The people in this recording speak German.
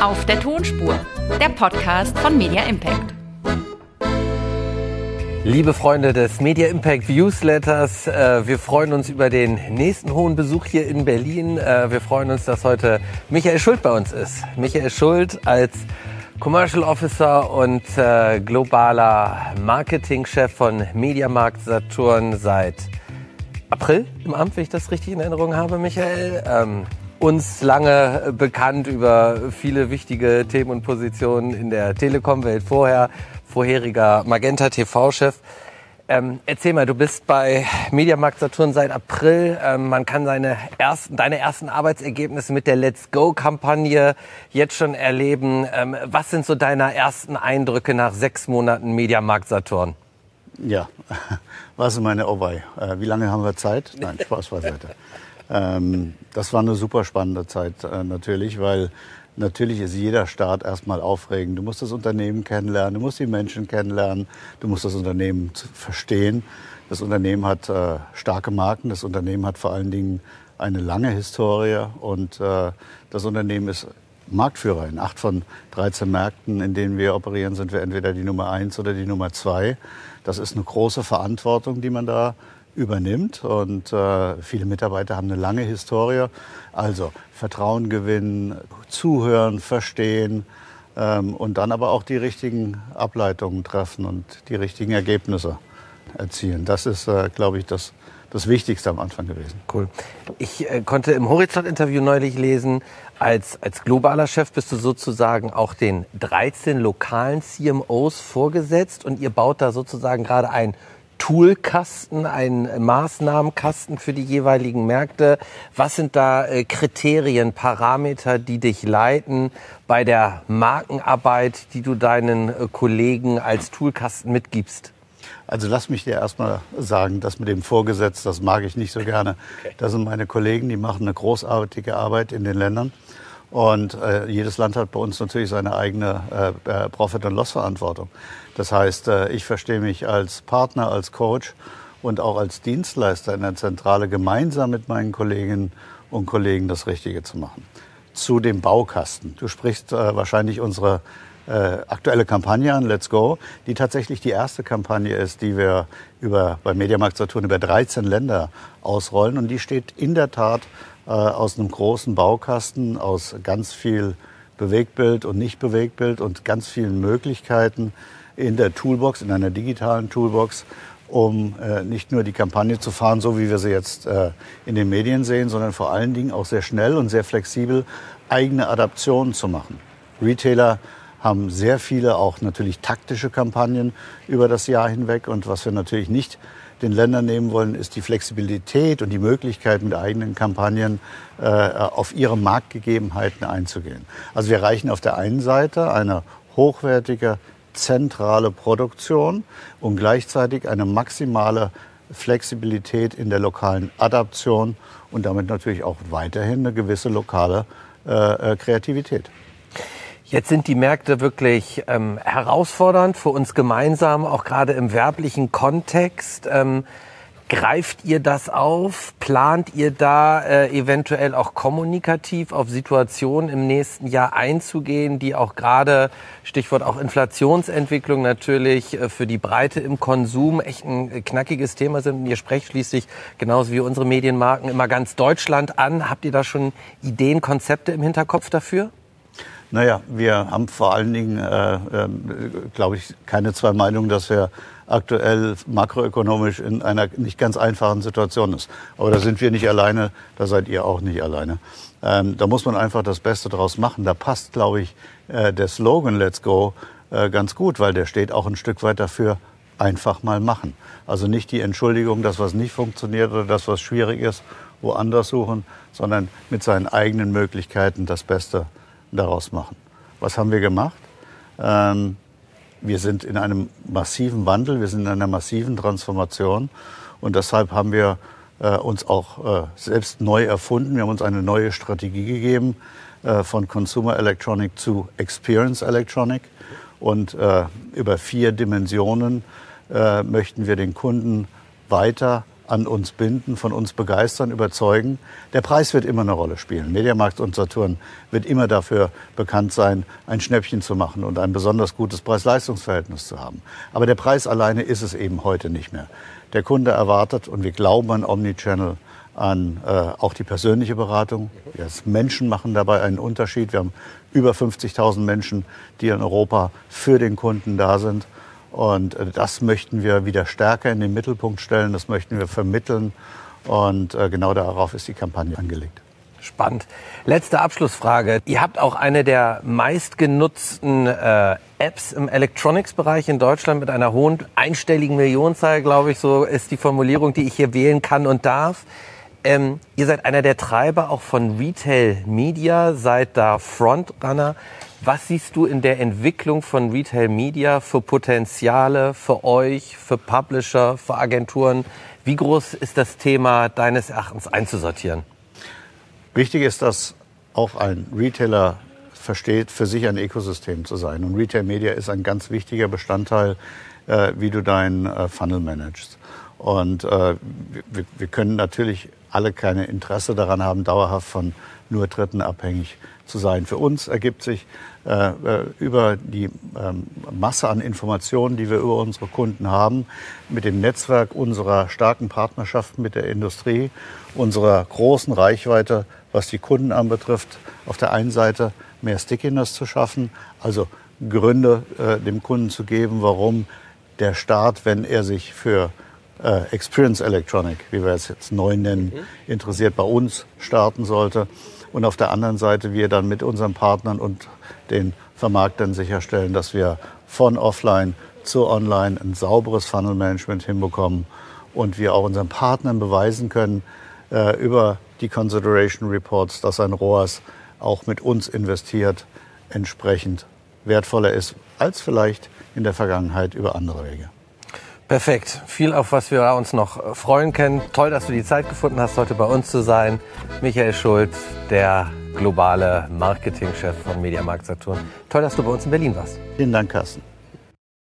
Auf der Tonspur, der Podcast von Media Impact. Liebe Freunde des Media Impact Newsletters, äh, wir freuen uns über den nächsten hohen Besuch hier in Berlin. Äh, wir freuen uns, dass heute Michael Schuld bei uns ist. Michael Schuld als Commercial Officer und äh, globaler Marketingchef von Mediamarkt Saturn seit April im Amt, wenn ich das richtig in Erinnerung habe, Michael. Uns lange bekannt über viele wichtige Themen und Positionen in der Telekom-Welt vorher, vorheriger Magenta TV-Chef. Ähm, erzähl mal, du bist bei Mediamarkt Saturn seit April. Ähm, man kann seine ersten, deine ersten Arbeitsergebnisse mit der Let's Go-Kampagne jetzt schon erleben. Ähm, was sind so deine ersten Eindrücke nach sechs Monaten Mediamarkt Saturn? Ja, was ist meine Oh wei. Äh, wie lange haben wir Zeit? Nein, Spaß beiseite. Ähm, das war eine super spannende Zeit äh, natürlich, weil natürlich ist jeder Start erstmal aufregend. Du musst das Unternehmen kennenlernen, du musst die Menschen kennenlernen, du musst das Unternehmen verstehen. Das Unternehmen hat äh, starke Marken, das Unternehmen hat vor allen Dingen eine lange Historie und äh, das Unternehmen ist Marktführer. In acht von 13 Märkten, in denen wir operieren, sind wir entweder die Nummer eins oder die Nummer zwei. Das ist eine große Verantwortung, die man da übernimmt. Und äh, viele Mitarbeiter haben eine lange Historie. Also Vertrauen gewinnen, zuhören, verstehen ähm, und dann aber auch die richtigen Ableitungen treffen und die richtigen Ergebnisse erzielen. Das ist, äh, glaube ich, das, das Wichtigste am Anfang gewesen. Cool. Ich äh, konnte im Horizont-Interview neulich lesen, als, als globaler Chef bist du sozusagen auch den 13 lokalen CMOs vorgesetzt und ihr baut da sozusagen gerade ein Toolkasten, einen Maßnahmenkasten für die jeweiligen Märkte. Was sind da äh, Kriterien, Parameter, die dich leiten bei der Markenarbeit, die du deinen äh, Kollegen als Toolkasten mitgibst? Also lass mich dir erstmal sagen, das mit dem Vorgesetzt, das mag ich nicht so gerne. Das sind meine Kollegen, die machen eine großartige Arbeit in den Ländern. Und äh, jedes Land hat bei uns natürlich seine eigene äh, äh, Profit- und Loss-Verantwortung. Das heißt, äh, ich verstehe mich als Partner, als Coach und auch als Dienstleister in der Zentrale gemeinsam mit meinen Kolleginnen und Kollegen das Richtige zu machen. Zu dem Baukasten. Du sprichst äh, wahrscheinlich unsere äh, aktuelle Kampagne an, Let's Go, die tatsächlich die erste Kampagne ist, die wir über, bei Mediamarkt Saturn über 13 Länder ausrollen. Und die steht in der Tat aus einem großen Baukasten, aus ganz viel Bewegtbild und Nicht-Bewegtbild und ganz vielen Möglichkeiten in der Toolbox, in einer digitalen Toolbox, um äh, nicht nur die Kampagne zu fahren, so wie wir sie jetzt äh, in den Medien sehen, sondern vor allen Dingen auch sehr schnell und sehr flexibel eigene Adaptionen zu machen. Retailer haben sehr viele auch natürlich taktische Kampagnen über das Jahr hinweg und was wir natürlich nicht den Ländern nehmen wollen, ist die Flexibilität und die Möglichkeit, mit eigenen Kampagnen äh, auf ihre Marktgegebenheiten einzugehen. Also wir erreichen auf der einen Seite eine hochwertige zentrale Produktion und gleichzeitig eine maximale Flexibilität in der lokalen Adaption und damit natürlich auch weiterhin eine gewisse lokale äh, äh Kreativität. Jetzt sind die Märkte wirklich ähm, herausfordernd für uns gemeinsam, auch gerade im werblichen Kontext. Ähm, greift ihr das auf? Plant ihr da äh, eventuell auch kommunikativ auf Situationen im nächsten Jahr einzugehen, die auch gerade, Stichwort auch Inflationsentwicklung natürlich äh, für die Breite im Konsum echt ein äh, knackiges Thema sind? Und ihr sprecht schließlich genauso wie unsere Medienmarken immer ganz Deutschland an. Habt ihr da schon Ideen, Konzepte im Hinterkopf dafür? Naja, wir haben vor allen Dingen, äh, äh, glaube ich, keine zwei Meinungen, dass wir aktuell makroökonomisch in einer nicht ganz einfachen Situation ist. Aber da sind wir nicht alleine, da seid ihr auch nicht alleine. Ähm, da muss man einfach das Beste draus machen. Da passt, glaube ich, äh, der Slogan Let's Go äh, ganz gut, weil der steht auch ein Stück weit dafür, einfach mal machen. Also nicht die Entschuldigung, dass was nicht funktioniert oder das, was schwierig ist, woanders suchen, sondern mit seinen eigenen Möglichkeiten das Beste daraus machen. Was haben wir gemacht? Ähm, wir sind in einem massiven Wandel, wir sind in einer massiven Transformation und deshalb haben wir äh, uns auch äh, selbst neu erfunden. Wir haben uns eine neue Strategie gegeben äh, von Consumer Electronic zu Experience Electronic und äh, über vier Dimensionen äh, möchten wir den Kunden weiter an uns binden, von uns begeistern, überzeugen. Der Preis wird immer eine Rolle spielen. Mediamarkt und Saturn wird immer dafür bekannt sein, ein Schnäppchen zu machen und ein besonders gutes Preis-Leistungs-Verhältnis zu haben. Aber der Preis alleine ist es eben heute nicht mehr. Der Kunde erwartet und wir glauben an Omnichannel, an äh, auch die persönliche Beratung. Wir Menschen machen dabei einen Unterschied. Wir haben über 50.000 Menschen, die in Europa für den Kunden da sind. Und äh, das möchten wir wieder stärker in den Mittelpunkt stellen, das möchten wir vermitteln. Und äh, genau darauf ist die Kampagne angelegt. Spannend. Letzte Abschlussfrage. Ihr habt auch eine der meistgenutzten äh, Apps im Electronics-Bereich in Deutschland mit einer hohen einstelligen Millionenzahl, glaube ich, so ist die Formulierung, die ich hier wählen kann und darf. Ähm, ihr seid einer der Treiber auch von Retail Media, seid da Frontrunner. Was siehst du in der Entwicklung von Retail Media für Potenziale für euch, für Publisher, für Agenturen? Wie groß ist das Thema deines Erachtens einzusortieren? Wichtig ist, dass auch ein Retailer versteht, für sich ein Ökosystem zu sein. Und Retail Media ist ein ganz wichtiger Bestandteil, äh, wie du deinen äh, Funnel managst. Und äh, wir, wir können natürlich alle keine Interesse daran haben, dauerhaft von nur Dritten abhängig zu sein. Für uns ergibt sich äh, äh, über die ähm, Masse an Informationen, die wir über unsere Kunden haben, mit dem Netzwerk unserer starken Partnerschaften mit der Industrie, unserer großen Reichweite, was die Kunden anbetrifft, auf der einen Seite mehr Stickiness zu schaffen, also Gründe äh, dem Kunden zu geben, warum der Staat, wenn er sich für äh, Experience Electronic, wie wir es jetzt neu nennen, mhm. interessiert, bei uns starten sollte. Und auf der anderen Seite wir dann mit unseren Partnern und den Vermarktern sicherstellen, dass wir von offline zu online ein sauberes Funnel Management hinbekommen und wir auch unseren Partnern beweisen können äh, über die Consideration Reports, dass ein ROAS auch mit uns investiert, entsprechend wertvoller ist als vielleicht in der Vergangenheit über andere Wege. Perfekt. Viel, auf was wir uns noch äh, freuen können. Toll, dass du die Zeit gefunden hast, heute bei uns zu sein. Michael Schulz, der globale Marketingchef von Mediamarkt Saturn. Toll, dass du bei uns in Berlin warst. Vielen Dank, Carsten.